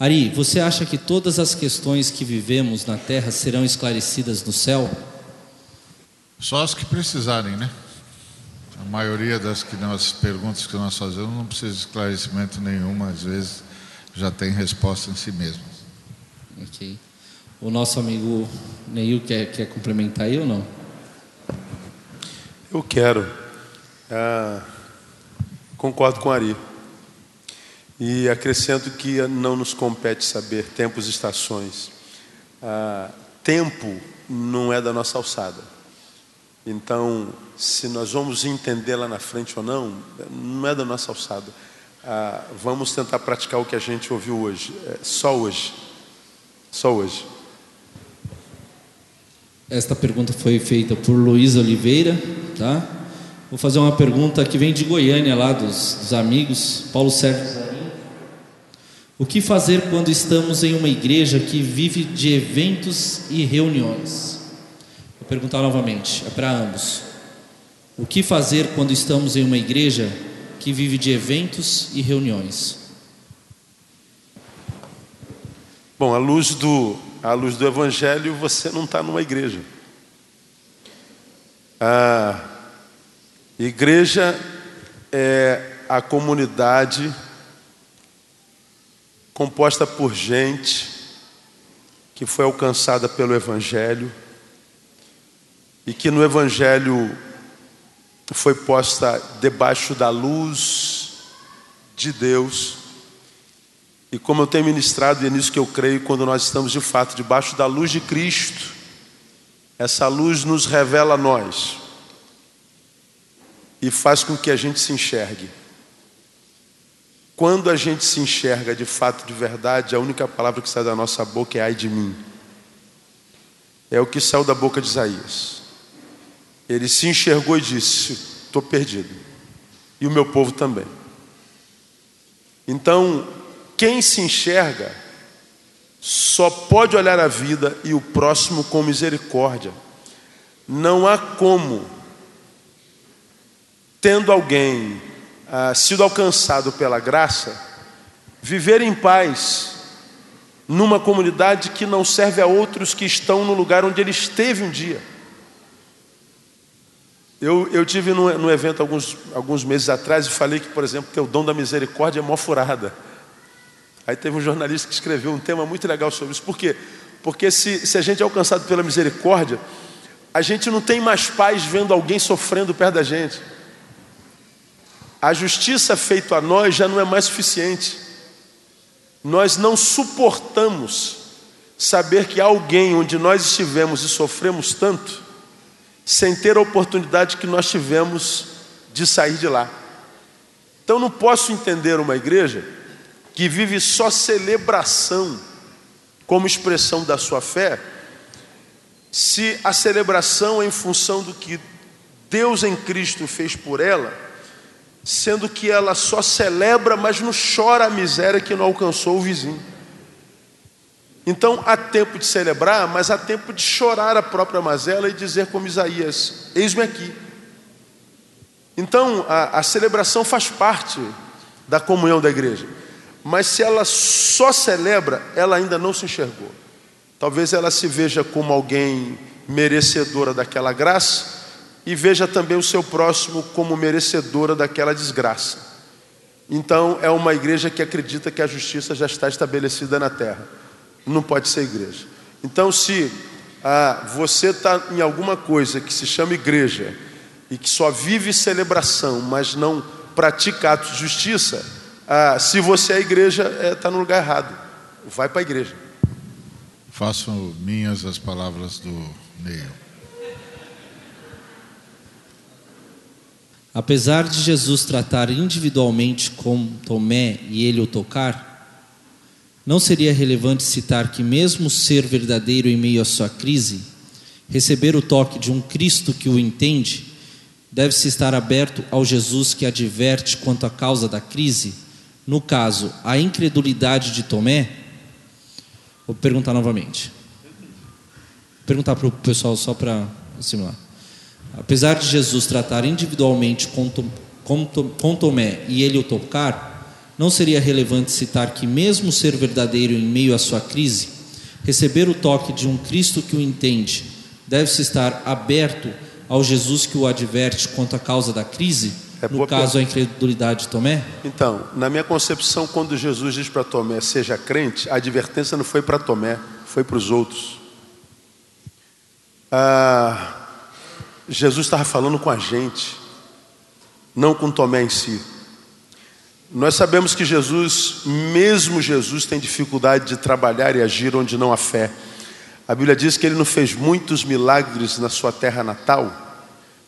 Ari, você acha que todas as questões que vivemos na Terra serão esclarecidas no céu? Só as que precisarem, né? A maioria das que nós, perguntas que nós fazemos não precisa de esclarecimento nenhum, às vezes já tem resposta em si mesmo. Ok. O nosso amigo Neil quer, quer complementar aí ou não? Eu quero. Ah, concordo com Ari. E acrescento que não nos compete saber tempos e estações. Ah, tempo não é da nossa alçada. Então, se nós vamos entender lá na frente ou não, não é da nossa alçada. Ah, vamos tentar praticar o que a gente ouviu hoje, é, só hoje. Só hoje. Esta pergunta foi feita por Luiz Oliveira, tá? Vou fazer uma pergunta que vem de Goiânia, lá dos, dos amigos, Paulo Sérgio. O que fazer quando estamos em uma igreja que vive de eventos e reuniões? Vou perguntar novamente, é para ambos. O que fazer quando estamos em uma igreja que vive de eventos e reuniões? Bom, à luz do, à luz do Evangelho, você não está numa igreja. A igreja é a comunidade composta por gente que foi alcançada pelo Evangelho e que no Evangelho foi posta debaixo da luz de Deus. E como eu tenho ministrado, e é nisso que eu creio, quando nós estamos de fato debaixo da luz de Cristo, essa luz nos revela a nós e faz com que a gente se enxergue. Quando a gente se enxerga de fato, de verdade, a única palavra que sai da nossa boca é ai de mim. É o que saiu da boca de Isaías. Ele se enxergou e disse: Estou perdido. E o meu povo também. Então, quem se enxerga só pode olhar a vida e o próximo com misericórdia. Não há como, tendo alguém ah, sido alcançado pela graça, viver em paz numa comunidade que não serve a outros que estão no lugar onde ele esteve um dia. Eu, eu tive num, num evento alguns, alguns meses atrás e falei que, por exemplo, que o dom da misericórdia é mó furada. Aí teve um jornalista que escreveu um tema muito legal sobre isso. Por quê? Porque se, se a gente é alcançado pela misericórdia, a gente não tem mais paz vendo alguém sofrendo perto da gente. A justiça feita a nós já não é mais suficiente. Nós não suportamos saber que alguém onde nós estivemos e sofremos tanto, sem ter a oportunidade que nós tivemos de sair de lá. Então não posso entender uma igreja que vive só celebração como expressão da sua fé, se a celebração é em função do que Deus em Cristo fez por ela, sendo que ela só celebra, mas não chora a miséria que não alcançou o vizinho. Então há tempo de celebrar, mas há tempo de chorar a própria mazela e dizer como Isaías: Eis-me aqui. Então a, a celebração faz parte da comunhão da igreja, mas se ela só celebra, ela ainda não se enxergou. Talvez ela se veja como alguém merecedora daquela graça e veja também o seu próximo como merecedora daquela desgraça. Então é uma igreja que acredita que a justiça já está estabelecida na terra não pode ser igreja. Então, se ah, você está em alguma coisa que se chama igreja e que só vive celebração, mas não pratica atos de justiça, ah, se você é igreja, está é, tá no lugar errado. Vai para a igreja. Faço minhas as palavras do Neil. Apesar de Jesus tratar individualmente com Tomé e ele o tocar, não seria relevante citar que, mesmo ser verdadeiro em meio à sua crise, receber o toque de um Cristo que o entende, deve-se estar aberto ao Jesus que adverte quanto à causa da crise? No caso, a incredulidade de Tomé? Vou perguntar novamente. Vou perguntar para o pessoal só para assimilar. Apesar de Jesus tratar individualmente com, Tomé e ele o tocar, não seria relevante citar que, mesmo ser verdadeiro em meio à sua crise, receber o toque de um Cristo que o entende, deve-se estar aberto ao Jesus que o adverte quanto à causa da crise? É no caso, a incredulidade de Tomé? Então, na minha concepção, quando Jesus diz para Tomé, seja crente, a advertência não foi para Tomé, foi para os outros. Ah, Jesus estava falando com a gente, não com Tomé em si. Nós sabemos que Jesus, mesmo Jesus, tem dificuldade de trabalhar e agir onde não há fé. A Bíblia diz que ele não fez muitos milagres na sua terra natal,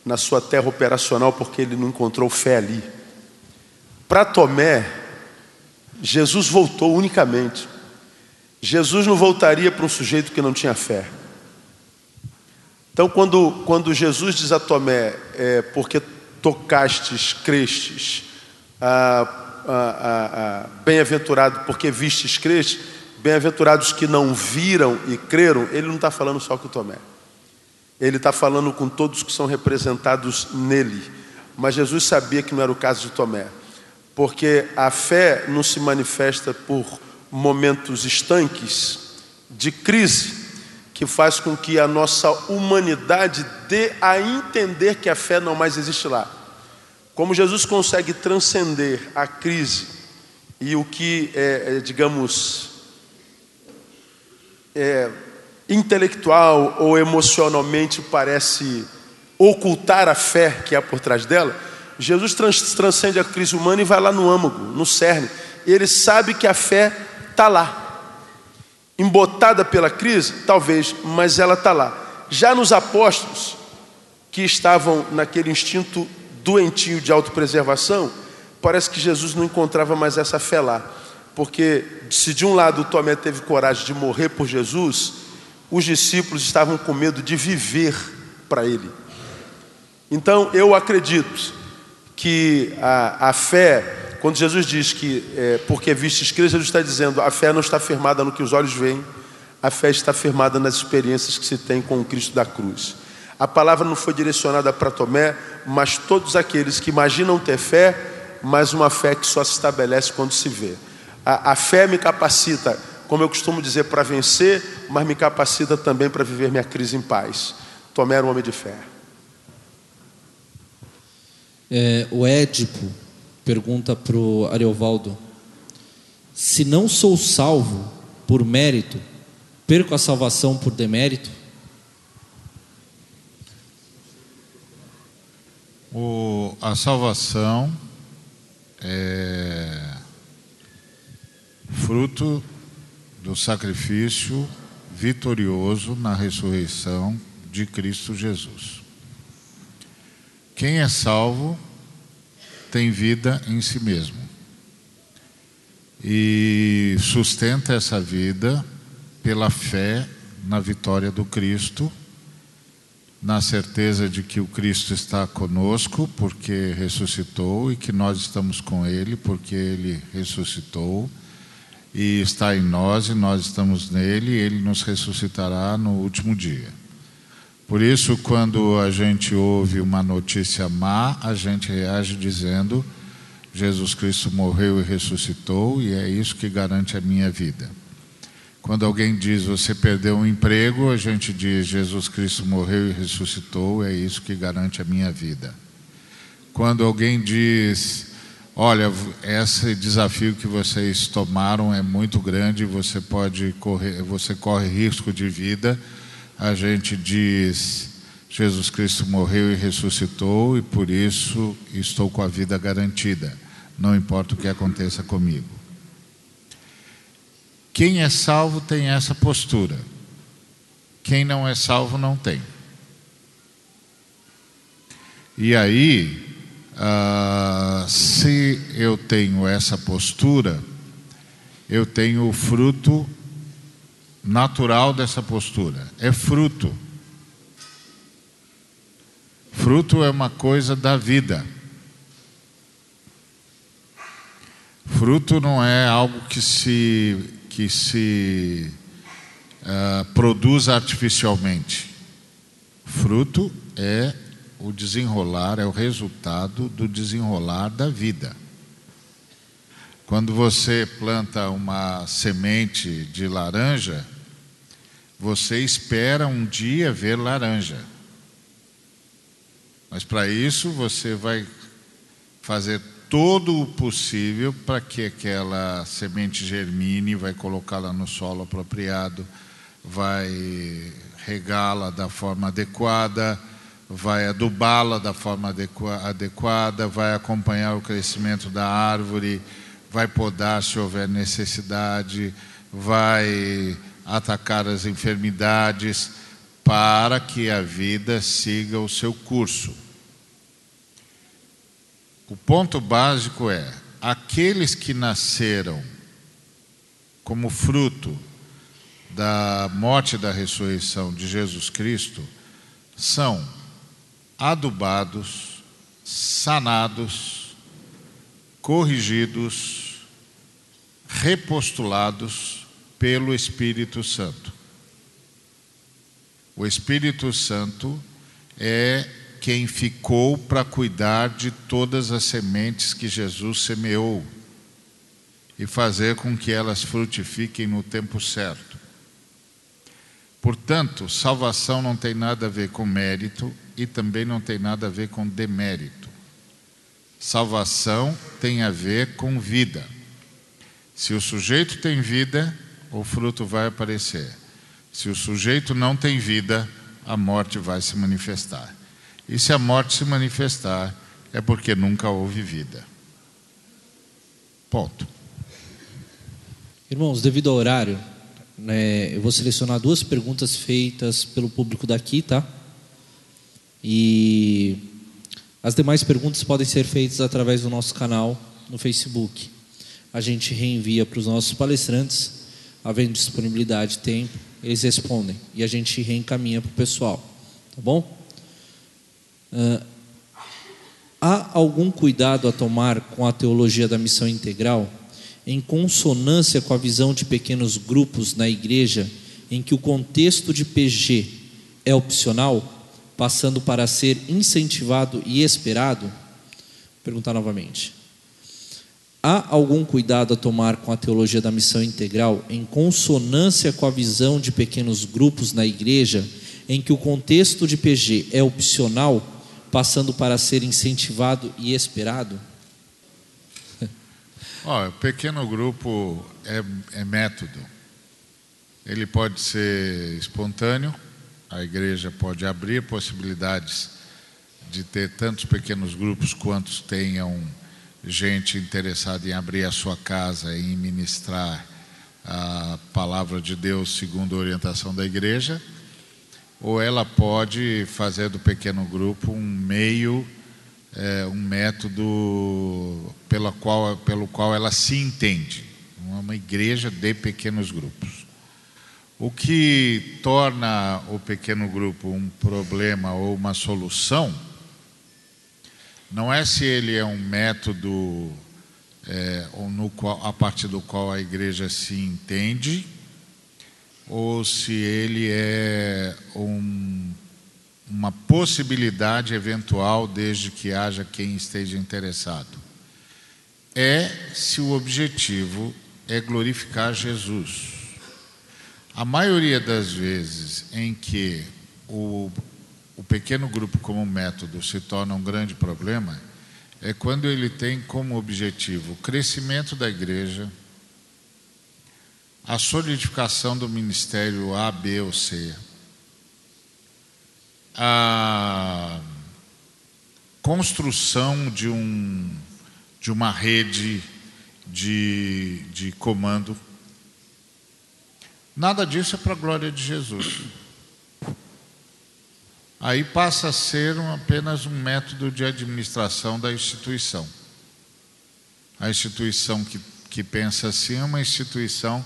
na sua terra operacional, porque ele não encontrou fé ali. Para Tomé, Jesus voltou unicamente. Jesus não voltaria para um sujeito que não tinha fé. Então, quando, quando Jesus diz a Tomé, é, porque tocastes, crestes, ah, ah, ah, ah, bem-aventurado porque vistes, crestes, bem-aventurados que não viram e creram, ele não está falando só com Tomé. Ele está falando com todos que são representados nele. Mas Jesus sabia que não era o caso de Tomé, porque a fé não se manifesta por momentos estanques de crise, que faz com que a nossa humanidade dê a entender que a fé não mais existe lá. Como Jesus consegue transcender a crise e o que é, é digamos, é, intelectual ou emocionalmente parece ocultar a fé que há por trás dela, Jesus trans, transcende a crise humana e vai lá no âmago, no cerne. Ele sabe que a fé está lá embotada pela crise? Talvez, mas ela está lá. Já nos apóstolos, que estavam naquele instinto doentio de autopreservação, parece que Jesus não encontrava mais essa fé lá. Porque se de um lado Tomé teve coragem de morrer por Jesus, os discípulos estavam com medo de viver para ele. Então eu acredito que a, a fé quando Jesus diz que é, porque vistes crer, Jesus está dizendo a fé não está firmada no que os olhos veem, a fé está firmada nas experiências que se tem com o Cristo da cruz. A palavra não foi direcionada para Tomé, mas todos aqueles que imaginam ter fé, mas uma fé que só se estabelece quando se vê. A, a fé me capacita, como eu costumo dizer, para vencer, mas me capacita também para viver minha crise em paz. Tomé era um homem de fé. É, o Édipo pergunta para o Ariovaldo: se não sou salvo por mérito, perco a salvação por demérito? O, a salvação é fruto do sacrifício vitorioso na ressurreição de Cristo Jesus. Quem é salvo tem vida em si mesmo. E sustenta essa vida pela fé na vitória do Cristo, na certeza de que o Cristo está conosco porque ressuscitou e que nós estamos com Ele porque Ele ressuscitou e está em nós e nós estamos nele e Ele nos ressuscitará no último dia. Por isso, quando a gente ouve uma notícia má, a gente reage dizendo: Jesus Cristo morreu e ressuscitou, e é isso que garante a minha vida. Quando alguém diz você perdeu um emprego, a gente diz Jesus Cristo morreu e ressuscitou, é isso que garante a minha vida. Quando alguém diz, olha, esse desafio que vocês tomaram é muito grande, você pode correr, você corre risco de vida, a gente diz: Jesus Cristo morreu e ressuscitou e por isso estou com a vida garantida, não importa o que aconteça comigo. Quem é salvo tem essa postura, quem não é salvo não tem. E aí, ah, se eu tenho essa postura, eu tenho o fruto natural dessa postura. É fruto. Fruto é uma coisa da vida. Fruto não é algo que se, que se uh, produz artificialmente. Fruto é o desenrolar, é o resultado do desenrolar da vida. Quando você planta uma semente de laranja, você espera um dia ver laranja. Mas para isso você vai fazer todo o possível para que aquela semente germine, vai colocá-la no solo apropriado, vai regá-la da forma adequada, vai adubá-la da forma adequada, vai acompanhar o crescimento da árvore, vai podar se houver necessidade, vai atacar as enfermidades para que a vida siga o seu curso. O ponto básico é: aqueles que nasceram como fruto da morte e da ressurreição de Jesus Cristo são adubados, sanados, corrigidos, repostulados pelo Espírito Santo. O Espírito Santo é quem ficou para cuidar de todas as sementes que Jesus semeou e fazer com que elas frutifiquem no tempo certo. Portanto, salvação não tem nada a ver com mérito e também não tem nada a ver com demérito. Salvação tem a ver com vida. Se o sujeito tem vida, o fruto vai aparecer. Se o sujeito não tem vida, a morte vai se manifestar. E se a morte se manifestar, é porque nunca houve vida. Ponto. Irmãos, devido ao horário, né, eu vou selecionar duas perguntas feitas pelo público daqui, tá? E as demais perguntas podem ser feitas através do nosso canal no Facebook. A gente reenvia para os nossos palestrantes, havendo disponibilidade, tempo, eles respondem e a gente reencaminha para o pessoal, tá bom? Uh, há algum cuidado a tomar com a teologia da missão integral, em consonância com a visão de pequenos grupos na igreja, em que o contexto de PG é opcional, passando para ser incentivado e esperado? Vou perguntar novamente. Há algum cuidado a tomar com a teologia da missão integral em consonância com a visão de pequenos grupos na igreja, em que o contexto de PG é opcional, passando para ser incentivado e esperado? Ó, o pequeno grupo é, é método. Ele pode ser espontâneo, a igreja pode abrir possibilidades de ter tantos pequenos grupos quantos tenham gente interessada em abrir a sua casa e ministrar a palavra de Deus segundo a orientação da igreja, ou ela pode fazer do pequeno grupo um meio, é, um método pela qual, pelo qual ela se entende, uma igreja de pequenos grupos. O que torna o pequeno grupo um problema ou uma solução não é se ele é um método é, qual, a partir do qual a igreja se entende, ou se ele é um, uma possibilidade eventual, desde que haja quem esteja interessado. É se o objetivo é glorificar Jesus. A maioria das vezes em que o o pequeno grupo como método se torna um grande problema é quando ele tem como objetivo o crescimento da igreja, a solidificação do ministério A, B ou C, a construção de, um, de uma rede de, de comando. Nada disso é para a glória de Jesus aí passa a ser um, apenas um método de administração da instituição. A instituição que, que pensa assim é uma instituição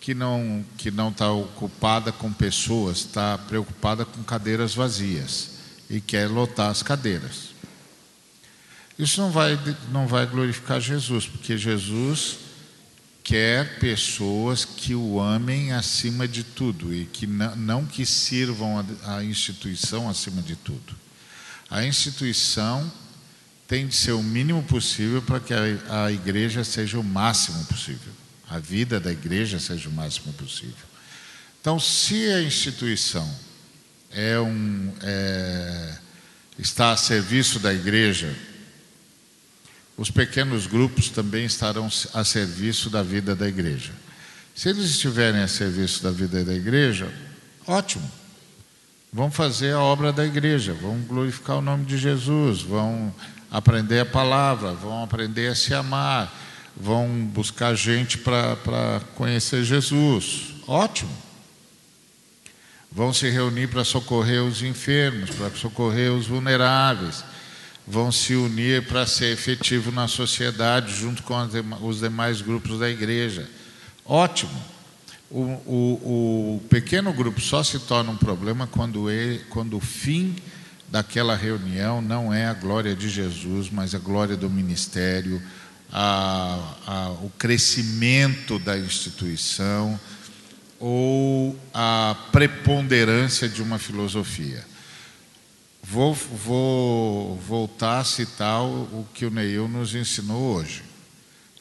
que não que não está ocupada com pessoas, está preocupada com cadeiras vazias e quer lotar as cadeiras. Isso não vai não vai glorificar Jesus, porque Jesus quer pessoas que o amem acima de tudo e que não, não que sirvam a, a instituição acima de tudo. A instituição tem de ser o mínimo possível para que a, a igreja seja o máximo possível, a vida da igreja seja o máximo possível. Então, se a instituição é um, é, está a serviço da igreja, os pequenos grupos também estarão a serviço da vida da igreja. Se eles estiverem a serviço da vida da igreja, ótimo. Vão fazer a obra da igreja, vão glorificar o nome de Jesus, vão aprender a palavra, vão aprender a se amar, vão buscar gente para conhecer Jesus. Ótimo. Vão se reunir para socorrer os enfermos, para socorrer os vulneráveis, vão se unir para ser efetivo na sociedade junto com os demais grupos da igreja. Ótimo. O, o, o pequeno grupo só se torna um problema quando, ele, quando o fim daquela reunião não é a glória de Jesus, mas a glória do ministério, a, a, o crescimento da instituição ou a preponderância de uma filosofia. Vou, vou voltar a citar o, que o Neil nos ensinou hoje.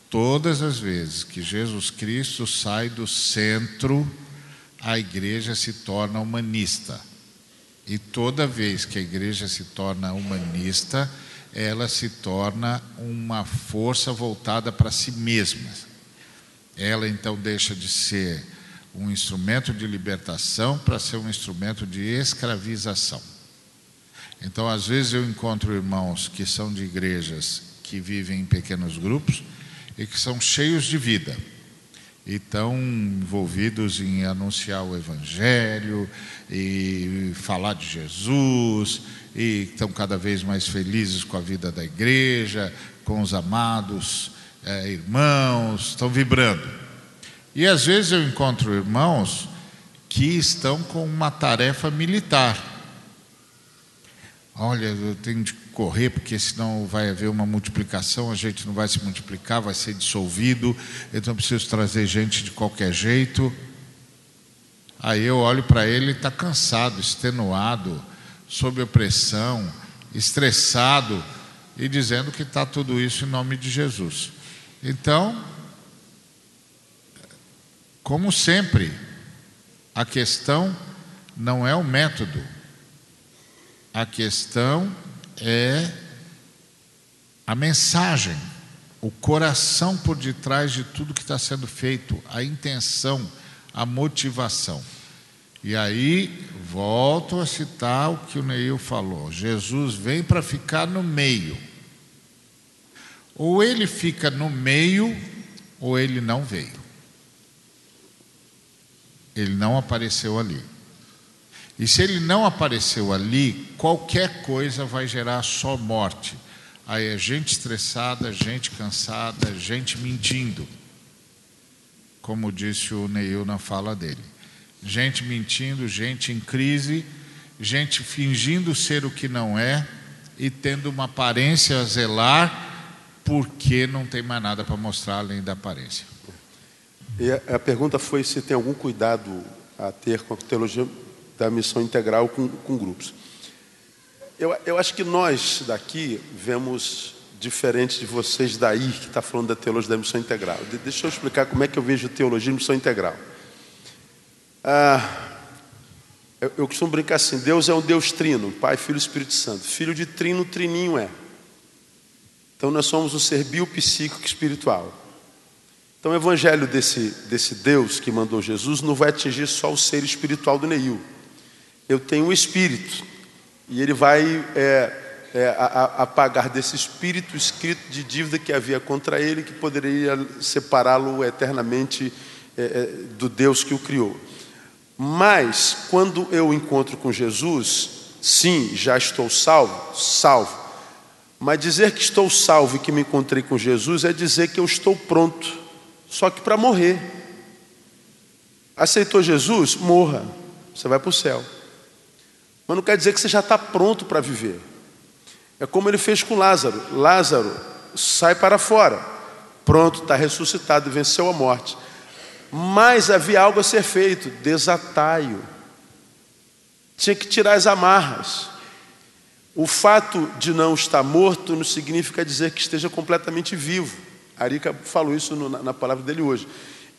Todas as vezes que Jesus Cristo sai do centro, a igreja se torna humanista. E toda vez que a igreja se torna humanista, ela se torna uma força voltada para si mesma. Ela então deixa de ser um instrumento de libertação para ser um instrumento de escravização. Então, às vezes, eu encontro irmãos que são de igrejas que vivem em pequenos grupos e que são cheios de vida e estão envolvidos em anunciar o Evangelho e falar de Jesus e estão cada vez mais felizes com a vida da igreja, com os amados é, irmãos, estão vibrando. E às vezes eu encontro irmãos que estão com uma tarefa militar Olha, eu tenho de correr porque senão vai haver uma multiplicação, a gente não vai se multiplicar, vai ser dissolvido, então preciso trazer gente de qualquer jeito. Aí eu olho para ele, está cansado, extenuado, sob opressão, estressado e dizendo que está tudo isso em nome de Jesus. Então, como sempre, a questão não é o método, a questão é a mensagem, o coração por detrás de tudo que está sendo feito, a intenção, a motivação. E aí, volto a citar o que o Neil falou: Jesus vem para ficar no meio. Ou ele fica no meio, ou ele não veio. Ele não apareceu ali. E se ele não apareceu ali, qualquer coisa vai gerar só morte. Aí é gente estressada, gente cansada, gente mentindo. Como disse o Neil na fala dele. Gente mentindo, gente em crise, gente fingindo ser o que não é e tendo uma aparência a zelar porque não tem mais nada para mostrar além da aparência. E a pergunta foi se tem algum cuidado a ter com a teologia da missão integral com, com grupos. Eu, eu acho que nós daqui vemos diferente de vocês daí, que está falando da teologia da missão integral. De, deixa eu explicar como é que eu vejo teologia e missão integral. Ah, eu, eu costumo brincar assim: Deus é um Deus trino, Pai, Filho e Espírito Santo. Filho de trino, trininho é. Então nós somos um ser biopsíquico espiritual. Então o evangelho desse, desse Deus que mandou Jesus não vai atingir só o ser espiritual do Neil eu tenho um espírito, e ele vai é, é, apagar desse espírito escrito de dívida que havia contra ele, que poderia separá-lo eternamente é, é, do Deus que o criou. Mas, quando eu encontro com Jesus, sim, já estou salvo, salvo. Mas dizer que estou salvo e que me encontrei com Jesus é dizer que eu estou pronto, só que para morrer. Aceitou Jesus? Morra, você vai para o céu. Mas não quer dizer que você já está pronto para viver. É como ele fez com Lázaro. Lázaro sai para fora, pronto, está ressuscitado, venceu a morte. Mas havia algo a ser feito: desataio. Tinha que tirar as amarras. O fato de não estar morto não significa dizer que esteja completamente vivo. Arica falou isso no, na, na palavra dele hoje.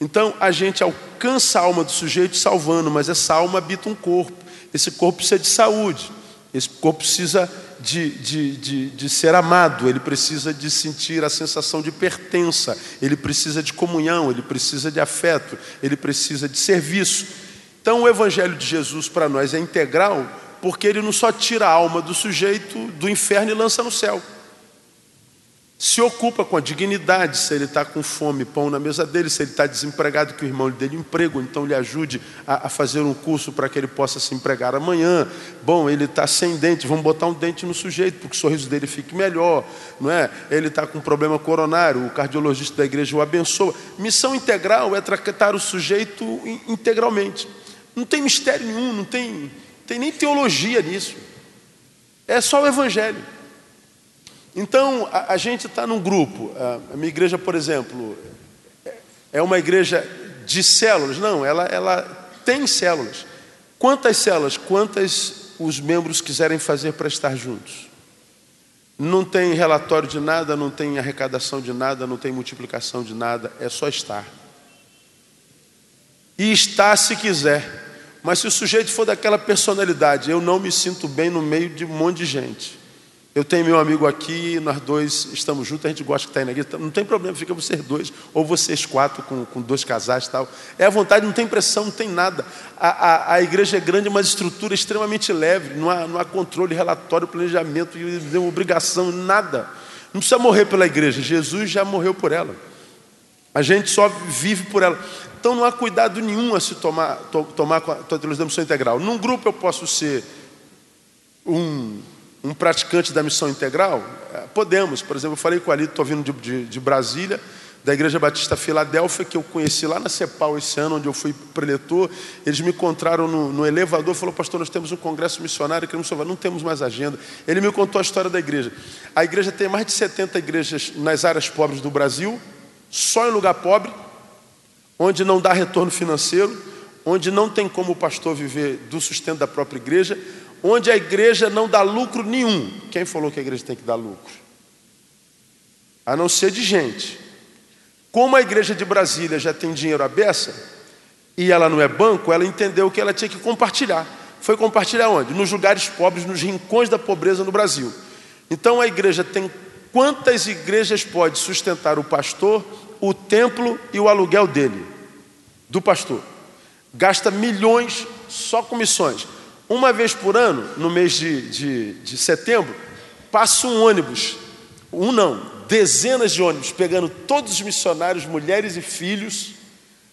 Então a gente alcança a alma do sujeito salvando, mas essa alma habita um corpo. Esse corpo precisa de saúde, esse corpo precisa de, de, de, de, ser amado, ele precisa de sentir a sensação de pertença, ele precisa de comunhão, ele precisa de afeto, ele precisa de serviço. Então o Evangelho de Jesus para nós é integral, porque ele não só tira a alma do sujeito do inferno e lança no céu se ocupa com a dignidade, se ele está com fome, pão na mesa dele, se ele está desempregado, que o irmão lhe dê emprego, então lhe ajude a, a, fazer um curso para que ele possa se empregar amanhã. Bom, ele está sem dente, vamos botar um dente no sujeito, porque o sorriso dele fique melhor, não é? Ele está com problema coronário, o cardiologista da igreja o abençoa. Missão integral é tratar o sujeito integralmente. Não tem mistério nenhum, não tem, tem nem teologia nisso. É só o evangelho. Então, a, a gente está num grupo. A, minha igreja, por exemplo, é uma igreja de células. Não, ela, ela tem células. Quantas células? Quantas os membros quiserem fazer para estar juntos? Não tem relatório de nada, não tem arrecadação de nada, não tem multiplicação de nada, é só estar. E estar se quiser. Mas se o sujeito for daquela personalidade, eu não me sinto bem no meio de um monte de gente. Eu tenho meu amigo aqui, nós dois estamos juntos, a gente gosta estar aí na igreja. Não tem problema, fica vocês dois, ou vocês quatro com, com dois casais e tal. É a vontade, não tem pressão, não tem nada. A, a, a igreja é grande, mas a estrutura é extremamente leve, não há, não há controle, relatório, planejamento, obrigação, nada. Não precisa morrer pela igreja, Jesus já morreu por ela. A gente só vive por ela. Então não há cuidado nenhum a se tomar, to, tomar com a teologia da missão integral. Num grupo eu posso ser um um praticante da missão integral? É, podemos. Por exemplo, eu falei com o Alito, estou vindo de, de, de, Brasília, da Igreja Batista Filadélfia, que eu conheci lá na CEPAL esse ano, onde eu fui preletor. Eles me encontraram no, no elevador falou, pastor, nós temos um congresso missionário, queremos salvar, não temos mais agenda. Ele me contou a história da igreja. A igreja tem mais de 70 igrejas nas áreas pobres do Brasil, só em lugar pobre, onde não dá retorno financeiro, onde não tem como o pastor viver do sustento da própria igreja, onde a igreja não dá lucro nenhum. Quem falou que a igreja tem que dar lucro? A não ser de gente. Como a igreja de Brasília já tem dinheiro à beça, e ela não é banco, ela entendeu que ela tinha que compartilhar. Foi compartilhar onde? Nos lugares pobres, nos rincões da pobreza no Brasil. Então a igreja tem quantas igrejas pode sustentar o pastor, o templo e o aluguel dele, do pastor? Gasta milhões só com missões. Uma vez por ano, no mês de, de, de setembro, passa um ônibus, um não, dezenas de ônibus, pegando todos os missionários, mulheres e filhos,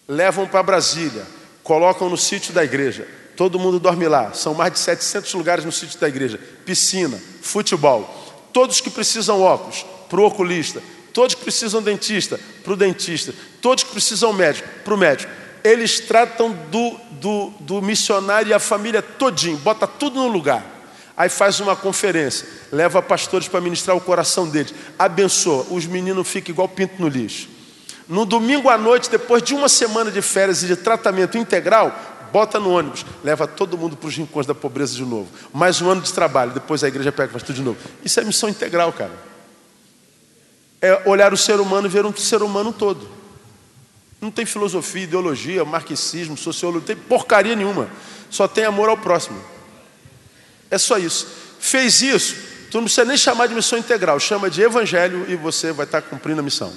levam para Brasília, colocam no sítio da igreja. Todo mundo dorme lá. São mais de 700 lugares no sítio da igreja. Piscina, futebol. Todos que precisam óculos, para o oculista. Todos que precisam dentista, para o dentista. Todos que precisam médico, para o médico eles tratam do, do, do missionário e a família todinho, bota tudo no lugar. Aí faz uma conferência, leva pastores para ministrar o coração deles, abençoa, os meninos ficam igual pinto no lixo. No domingo à noite, depois de uma semana de férias e de tratamento integral, bota no ônibus, leva todo mundo para os rincões da pobreza de novo. Mais um ano de trabalho, depois a igreja pega e faz tudo de novo. Isso é missão integral, cara. É olhar o ser humano e ver um ser humano todo. Não tem filosofia, ideologia, marxismo, sociologia, não tem porcaria nenhuma. Só tem amor ao próximo. É só isso. Fez isso, tu não precisa nem chamar de missão integral, chama de evangelho e você vai estar cumprindo a missão.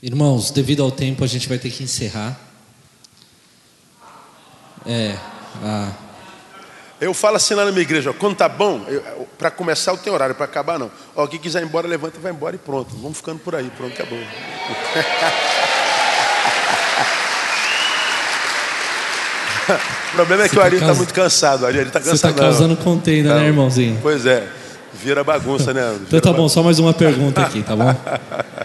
Irmãos, devido ao tempo, a gente vai ter que encerrar. É. A... Eu falo assim lá na minha igreja, ó, quando tá bom, para começar eu tenho horário, para acabar não. Ó, quem quiser ir embora, levanta e vai embora e pronto. Vamos ficando por aí, pronto, acabou. o problema é que o Ari está muito cansado, o Ari está cansado. Você está causando contenda, né, irmãozinho? Pois é, vira bagunça, né? Vira então tá bom, só mais uma pergunta aqui, tá bom?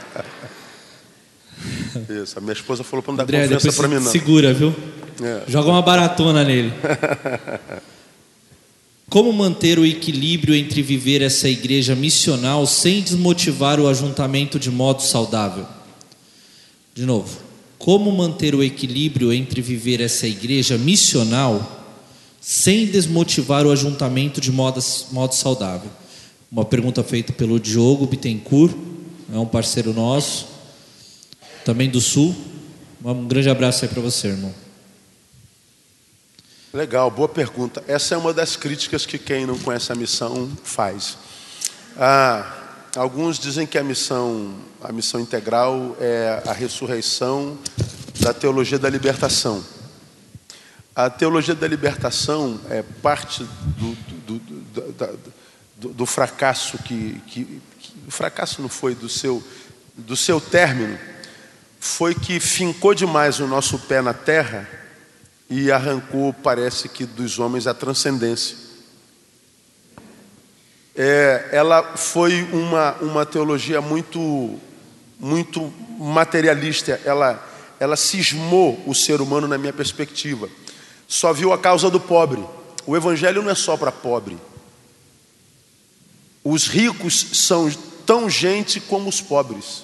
Isso, a minha esposa falou para não dar André, confiança para mim, não. Segura, viu? É. Joga uma baratona nele. Como manter o equilíbrio entre viver essa igreja missional sem desmotivar o ajuntamento de modo saudável? De novo, como manter o equilíbrio entre viver essa igreja missional sem desmotivar o ajuntamento de modo, modo saudável? Uma pergunta feita pelo Diogo Bittencourt, é um parceiro nosso, também do Sul. Um grande abraço aí para você, irmão. Legal, boa pergunta. Essa é uma das críticas que quem não conhece a missão faz. Ah, alguns dizem que a missão, a missão integral é a ressurreição da teologia da libertação. A teologia da libertação é parte do, do, do, do, do fracasso que, que, que, o fracasso não foi do seu do seu término, foi que fincou demais o nosso pé na terra e arrancou, parece que, dos homens a transcendência. É, ela foi uma, uma teologia muito, muito materialista, ela, ela cismou o ser humano na minha perspectiva. Só viu a causa do pobre. O evangelho não é só para pobre. Os ricos são tão gente como os pobres.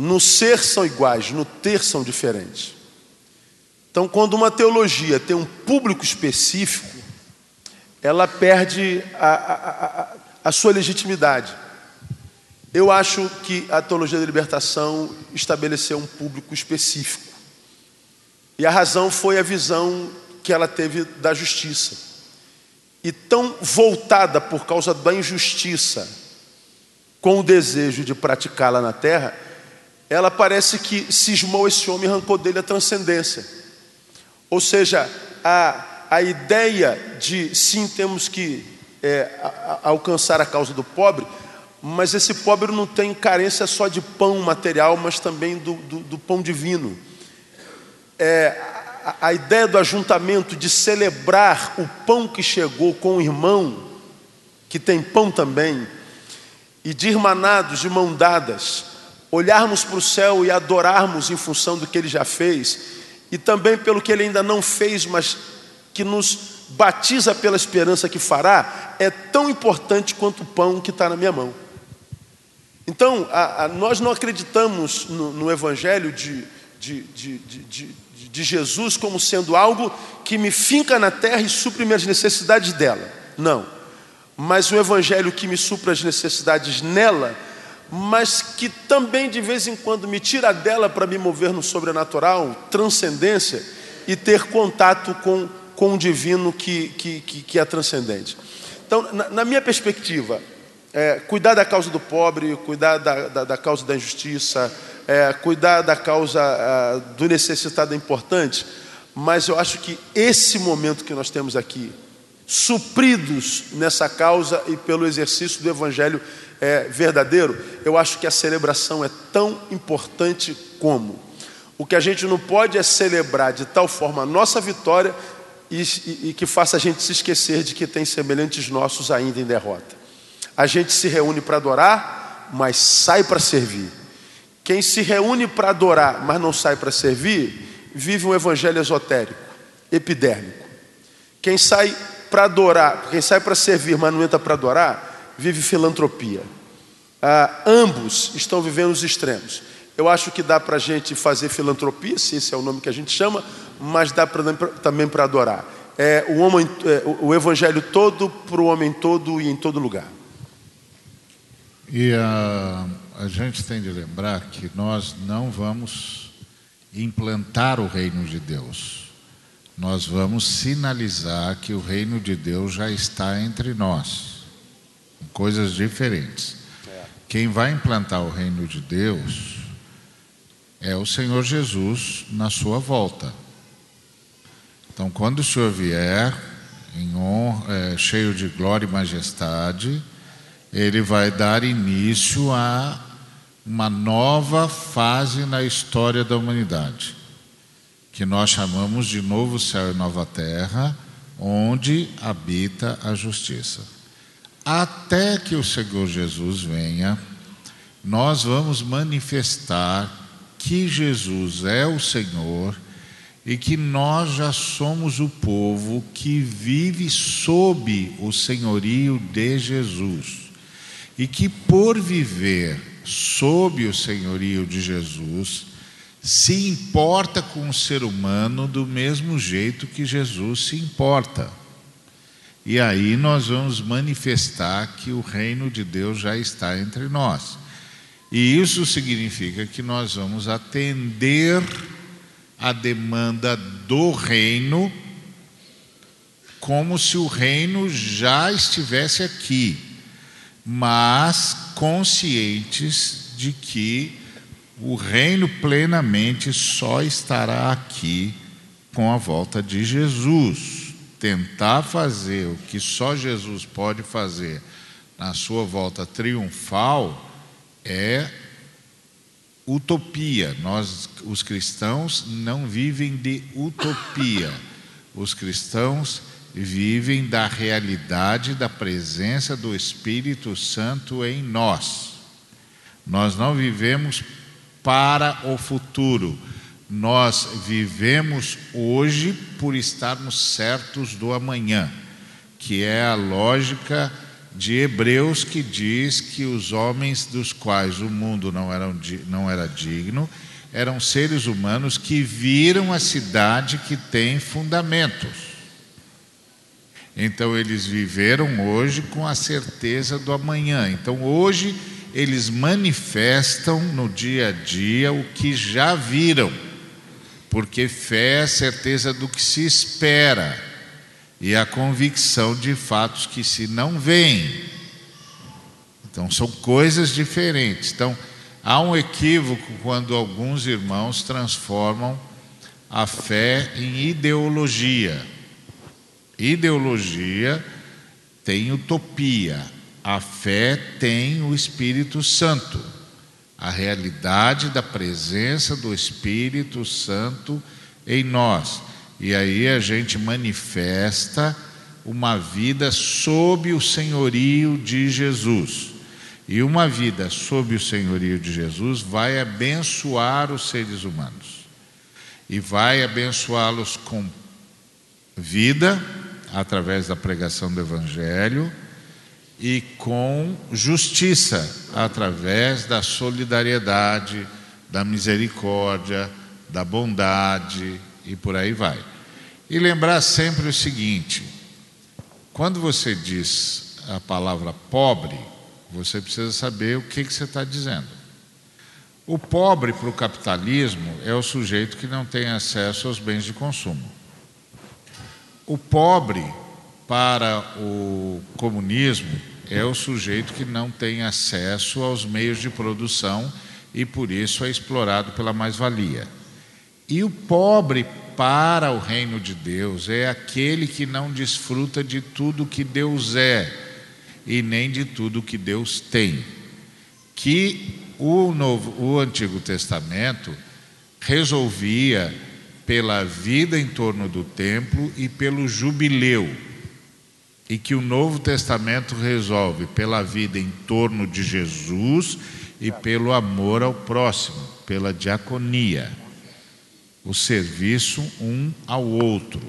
No ser são iguais, no ter são diferentes. Então, quando uma teologia tem um público específico, ela perde a, a, a, a sua legitimidade. Eu acho que a teologia da libertação estabeleceu um público específico. E a razão foi a visão que ela teve da justiça. E tão voltada por causa da injustiça, com o desejo de praticá-la na terra, ela parece que cismou esse homem e arrancou dele a transcendência. Ou seja, a, a ideia de sim temos que é, a, a, alcançar a causa do pobre, mas esse pobre não tem carência só de pão material, mas também do, do, do pão divino. É, a, a ideia do ajuntamento de celebrar o pão que chegou com o irmão, que tem pão também, e de irmanados, de mão dadas, olharmos para o céu e adorarmos em função do que ele já fez e também pelo que ele ainda não fez, mas que nos batiza pela esperança que fará, é tão importante quanto o pão que está na minha mão. Então, a, a, nós não acreditamos no, no Evangelho de, de, de, de, de Jesus como sendo algo que me finca na terra e supre minhas necessidades dela. Não. Mas o Evangelho que me supra as necessidades nela mas que também de vez em quando me tira dela para me mover no sobrenatural, transcendência e ter contato com, com o divino que, que, que, que é transcendente. Então, na, na minha perspectiva, é, cuidar da causa do pobre, cuidar da, da, da causa da injustiça, é, cuidar da causa a, do necessitado é importante, mas eu acho que esse momento que nós temos aqui, supridos nessa causa e pelo exercício do Evangelho é, verdadeiro, eu acho que a celebração é tão importante como. O que a gente não pode é celebrar de tal forma a nossa vitória e, e, e que faça a gente se esquecer de que tem semelhantes nossos ainda em derrota. A gente se reúne para adorar, mas sai para servir. Quem se reúne para adorar, mas não sai para servir, vive um evangelho esotérico, epidérmico. Quem sai para adorar, quem sai para servir, mas não entra para adorar, vive filantropia. Ah, ambos estão vivendo os extremos. Eu acho que dá para a gente fazer filantropia, se esse é o nome que a gente chama, mas dá pra, também para adorar. É, o, homem, é, o evangelho todo para o homem todo e em todo lugar. E a, a gente tem de lembrar que nós não vamos implantar o reino de Deus. Nós vamos sinalizar que o reino de Deus já está entre nós coisas diferentes. Quem vai implantar o reino de Deus é o Senhor Jesus na sua volta. Então, quando o Senhor vier, honra, é, cheio de glória e majestade, ele vai dar início a uma nova fase na história da humanidade, que nós chamamos de novo céu e nova terra, onde habita a justiça. Até que o Senhor Jesus venha, nós vamos manifestar que Jesus é o Senhor e que nós já somos o povo que vive sob o senhorio de Jesus e que por viver sob o senhorio de Jesus se importa com o ser humano do mesmo jeito que Jesus se importa. E aí nós vamos manifestar que o reino de Deus já está entre nós. E isso significa que nós vamos atender a demanda do reino como se o reino já estivesse aqui, mas conscientes de que o reino plenamente só estará aqui com a volta de Jesus. Tentar fazer o que só Jesus pode fazer na sua volta triunfal é utopia. Nós, os cristãos, não vivem de utopia. Os cristãos vivem da realidade da presença do Espírito Santo em nós. Nós não vivemos para o futuro. Nós vivemos hoje por estarmos certos do amanhã, que é a lógica de Hebreus que diz que os homens dos quais o mundo não, não era digno eram seres humanos que viram a cidade que tem fundamentos. Então eles viveram hoje com a certeza do amanhã. Então hoje eles manifestam no dia a dia o que já viram, porque fé é a certeza do que se espera e a convicção de fatos que se não veem. Então são coisas diferentes. Então há um equívoco quando alguns irmãos transformam a fé em ideologia. Ideologia tem utopia, a fé tem o Espírito Santo, a realidade da presença do Espírito Santo em nós. E aí a gente manifesta uma vida sob o senhorio de Jesus. E uma vida sob o senhorio de Jesus vai abençoar os seres humanos. E vai abençoá-los com vida, através da pregação do Evangelho, e com justiça, através da solidariedade, da misericórdia, da bondade e por aí vai. E lembrar sempre o seguinte: quando você diz a palavra pobre, você precisa saber o que, que você está dizendo. O pobre para o capitalismo é o sujeito que não tem acesso aos bens de consumo. O pobre para o comunismo é o sujeito que não tem acesso aos meios de produção e por isso é explorado pela mais-valia. E o pobre para o reino de Deus é aquele que não desfruta de tudo que Deus é e nem de tudo que Deus tem. Que o, novo, o Antigo Testamento resolvia pela vida em torno do templo e pelo jubileu. E que o Novo Testamento resolve pela vida em torno de Jesus e pelo amor ao próximo, pela diaconia o serviço um ao outro.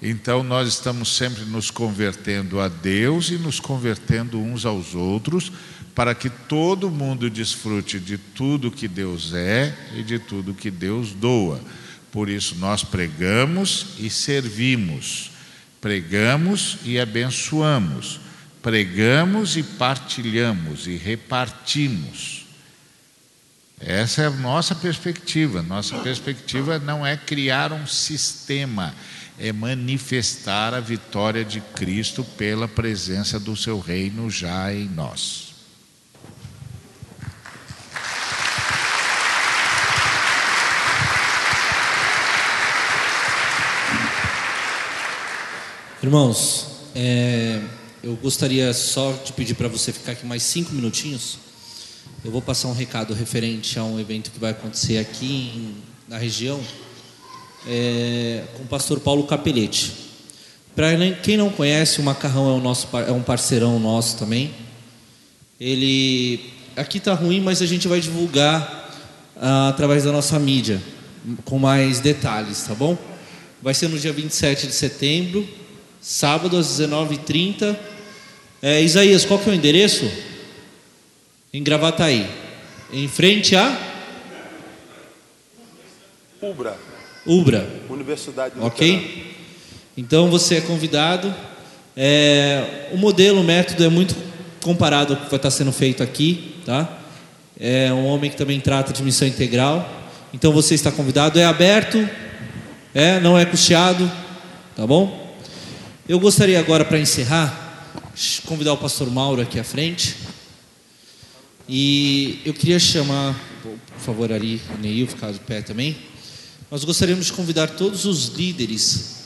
Então nós estamos sempre nos convertendo a Deus e nos convertendo uns aos outros, para que todo mundo desfrute de tudo que Deus é e de tudo que Deus doa. Por isso nós pregamos e servimos, pregamos e abençoamos, pregamos e partilhamos e repartimos. Essa é a nossa perspectiva. Nossa perspectiva não é criar um sistema, é manifestar a vitória de Cristo pela presença do seu reino já em nós. Irmãos, é, eu gostaria só de pedir para você ficar aqui mais cinco minutinhos. Eu vou passar um recado referente a um evento que vai acontecer aqui em, na região é, com o pastor Paulo Capelete. Para quem não conhece, o Macarrão é, o nosso, é um parceirão nosso também. Ele aqui está ruim, mas a gente vai divulgar ah, através da nossa mídia. com mais detalhes, tá bom? Vai ser no dia 27 de setembro, sábado às 19h30. É, Isaías, qual que é o endereço? Em Gravataí. Em frente a Ubra, Ubra. Universidade Ok? Então você é convidado. É, o modelo, o método é muito comparado ao que vai estar sendo feito aqui, tá? É um homem que também trata de missão integral. Então você está convidado. É aberto, é, não é custeado, tá bom? Eu gostaria agora para encerrar convidar o pastor Mauro aqui à frente. E eu queria chamar, por favor, ali, Neil ficar de pé também. Nós gostaríamos de convidar todos os líderes,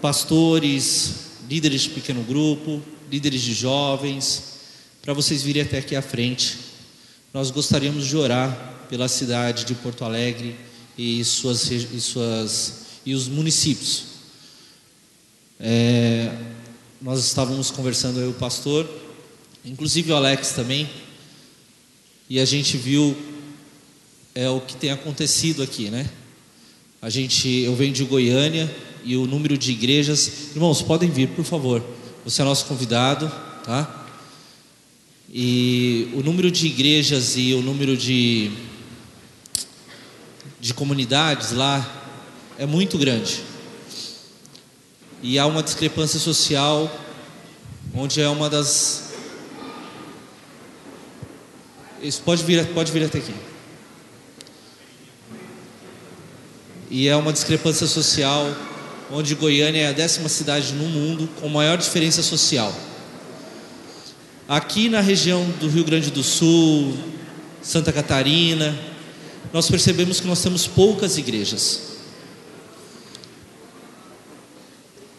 pastores, líderes de pequeno grupo, líderes de jovens, para vocês virem até aqui à frente. Nós gostaríamos de orar pela cidade de Porto Alegre e suas e suas e os municípios. É, nós estávamos conversando e o pastor, inclusive o Alex também, e a gente viu é o que tem acontecido aqui, né? A gente, eu venho de Goiânia e o número de igrejas, irmãos, podem vir, por favor. Você é nosso convidado, tá? E o número de igrejas e o número de de comunidades lá é muito grande. E há uma discrepância social onde é uma das isso pode vir, pode vir até aqui. E é uma discrepância social onde Goiânia é a décima cidade no mundo com maior diferença social. Aqui na região do Rio Grande do Sul, Santa Catarina, nós percebemos que nós temos poucas igrejas.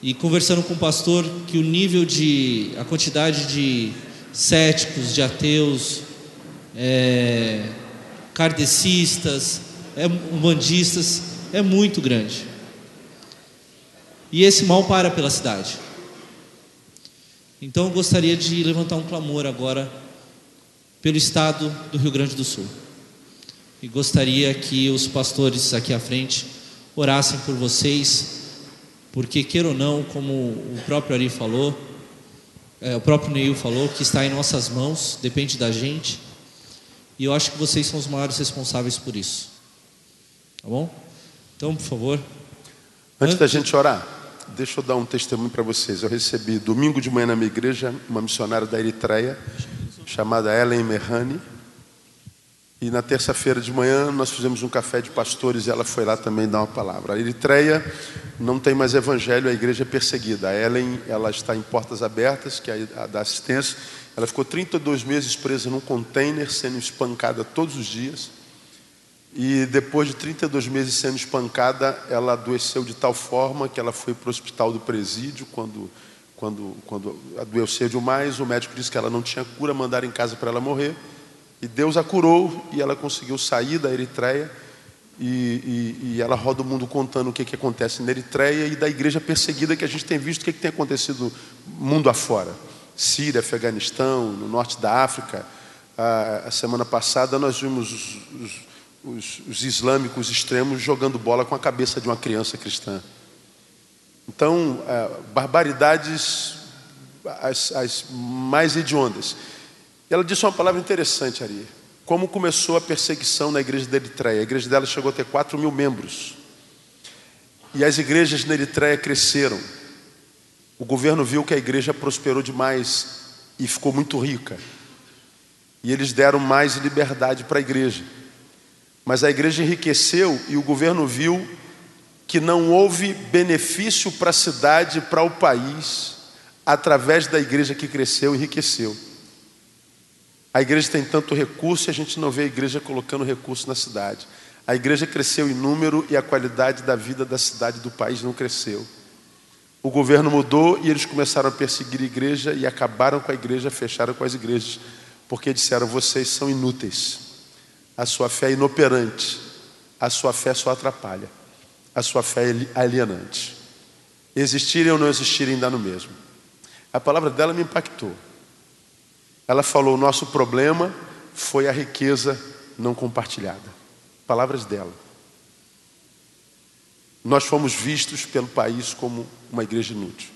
E conversando com o pastor, que o nível de, a quantidade de céticos, de ateus, é, kardecistas, é, umbandistas, é muito grande. E esse mal para pela cidade. Então eu gostaria de levantar um clamor agora pelo estado do Rio Grande do Sul. E gostaria que os pastores aqui à frente orassem por vocês, porque queira ou não, como o próprio Ari falou, é, o próprio Neil falou, que está em nossas mãos, depende da gente. E eu acho que vocês são os maiores responsáveis por isso. Tá bom? Então, por favor. Antes da gente orar, deixa eu dar um testemunho para vocês. Eu recebi domingo de manhã na minha igreja uma missionária da Eritreia, chamada Ellen Merhani. E na terça-feira de manhã nós fizemos um café de pastores e ela foi lá também dar uma palavra. A Eritreia não tem mais evangelho, a igreja é perseguida. A Ellen, ela está em Portas Abertas, que é a da assistência. Ela ficou 32 meses presa num container, sendo espancada todos os dias. E depois de 32 meses sendo espancada, ela adoeceu de tal forma que ela foi para o hospital do presídio. Quando, quando, quando adoeceu demais, o médico disse que ela não tinha cura, mandaram em casa para ela morrer. E Deus a curou e ela conseguiu sair da Eritreia. E, e, e ela roda o mundo contando o que, que acontece na Eritreia e da igreja perseguida que a gente tem visto, o que, que tem acontecido mundo afora. Síria, Afeganistão, no norte da África. A, a semana passada nós vimos os, os os, os islâmicos extremos jogando bola com a cabeça de uma criança cristã. Então, é, barbaridades as, as, mais hediondas. Ela disse uma palavra interessante, Ari. Como começou a perseguição na igreja da Eritreia? A igreja dela chegou a ter 4 mil membros. E as igrejas na Eritreia cresceram. O governo viu que a igreja prosperou demais e ficou muito rica. E eles deram mais liberdade para a igreja. Mas a igreja enriqueceu e o governo viu que não houve benefício para a cidade, para o país, através da igreja que cresceu e enriqueceu. A igreja tem tanto recurso e a gente não vê a igreja colocando recurso na cidade. A igreja cresceu em número e a qualidade da vida da cidade do país não cresceu. O governo mudou e eles começaram a perseguir a igreja e acabaram com a igreja, fecharam com as igrejas, porque disseram: vocês são inúteis. A sua fé é inoperante. A sua fé só atrapalha. A sua fé é alienante. Existirem ou não existirem dá no mesmo. A palavra dela me impactou. Ela falou: o nosso problema foi a riqueza não compartilhada. Palavras dela. nós fomos vistos pelo país como uma igreja inútil.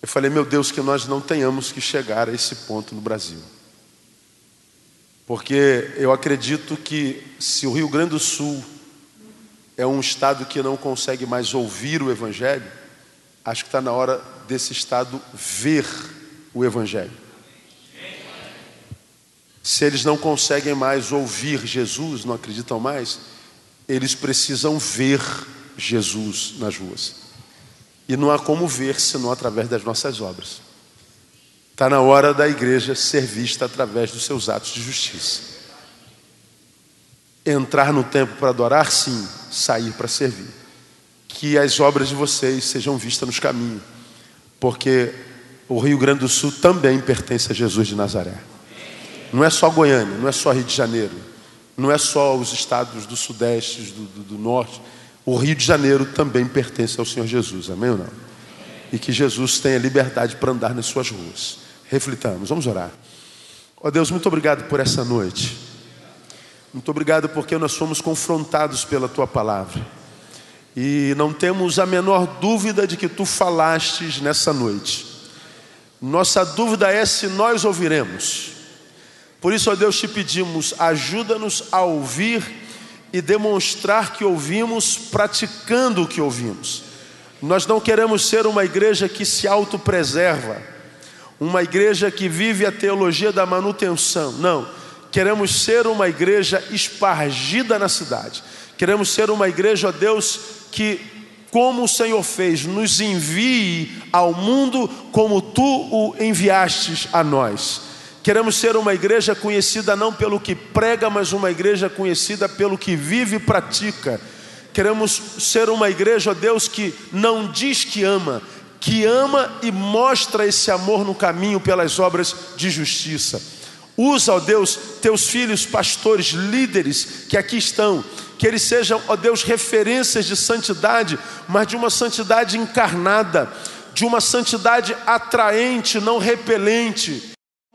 Eu falei, meu Deus, que nós não tenhamos que chegar a esse ponto no Brasil. Porque eu acredito que se o Rio Grande do Sul é um estado que não consegue mais ouvir o Evangelho, acho que está na hora desse estado ver o Evangelho. Se eles não conseguem mais ouvir Jesus, não acreditam mais, eles precisam ver Jesus nas ruas. E não há como ver senão através das nossas obras. Está na hora da igreja ser vista através dos seus atos de justiça. Entrar no templo para adorar, sim, sair para servir. Que as obras de vocês sejam vistas nos caminhos, porque o Rio Grande do Sul também pertence a Jesus de Nazaré. Não é só Goiânia, não é só Rio de Janeiro, não é só os estados do Sudeste, do, do, do Norte. O Rio de Janeiro também pertence ao Senhor Jesus, amém ou não? E que Jesus tenha liberdade para andar nas suas ruas. Reflitamos, vamos orar. Ó oh Deus, muito obrigado por essa noite. Muito obrigado porque nós fomos confrontados pela tua palavra. E não temos a menor dúvida de que tu falastes nessa noite. Nossa dúvida é se nós ouviremos. Por isso, ó Deus, te pedimos, ajuda-nos a ouvir e demonstrar que ouvimos, praticando o que ouvimos. Nós não queremos ser uma igreja que se autopreserva, uma igreja que vive a teologia da manutenção. Não. Queremos ser uma igreja espargida na cidade. Queremos ser uma igreja, ó Deus, que, como o Senhor fez, nos envie ao mundo como tu o enviastes a nós. Queremos ser uma igreja conhecida não pelo que prega, mas uma igreja conhecida pelo que vive e pratica. Queremos ser uma igreja, ó Deus, que não diz que ama, que ama e mostra esse amor no caminho pelas obras de justiça. Usa, ó Deus, teus filhos, pastores, líderes que aqui estão, que eles sejam, ó Deus, referências de santidade, mas de uma santidade encarnada, de uma santidade atraente, não repelente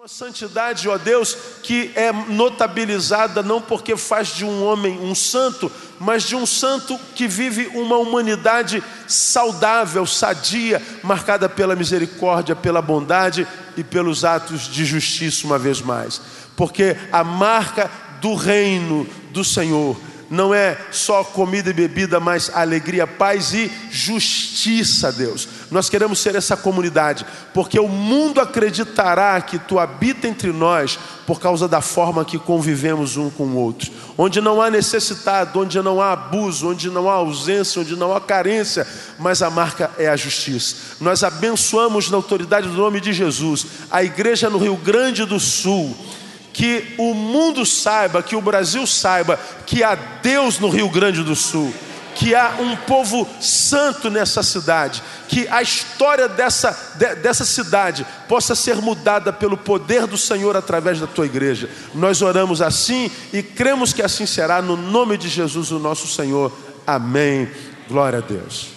santidade, ó Deus, que é notabilizada não porque faz de um homem um santo, mas de um santo que vive uma humanidade saudável, sadia, marcada pela misericórdia, pela bondade e pelos atos de justiça, uma vez mais. Porque a marca do reino do Senhor não é só comida e bebida, mas alegria, paz e justiça, Deus. Nós queremos ser essa comunidade, porque o mundo acreditará que tu habita entre nós por causa da forma que convivemos um com o outro. Onde não há necessidade, onde não há abuso, onde não há ausência, onde não há carência, mas a marca é a justiça. Nós abençoamos na autoridade do nome de Jesus a igreja no Rio Grande do Sul que o mundo saiba, que o Brasil saiba que há Deus no Rio Grande do Sul, que há um povo santo nessa cidade, que a história dessa, de, dessa cidade possa ser mudada pelo poder do Senhor através da tua igreja. Nós oramos assim e cremos que assim será, no nome de Jesus, o nosso Senhor. Amém. Glória a Deus.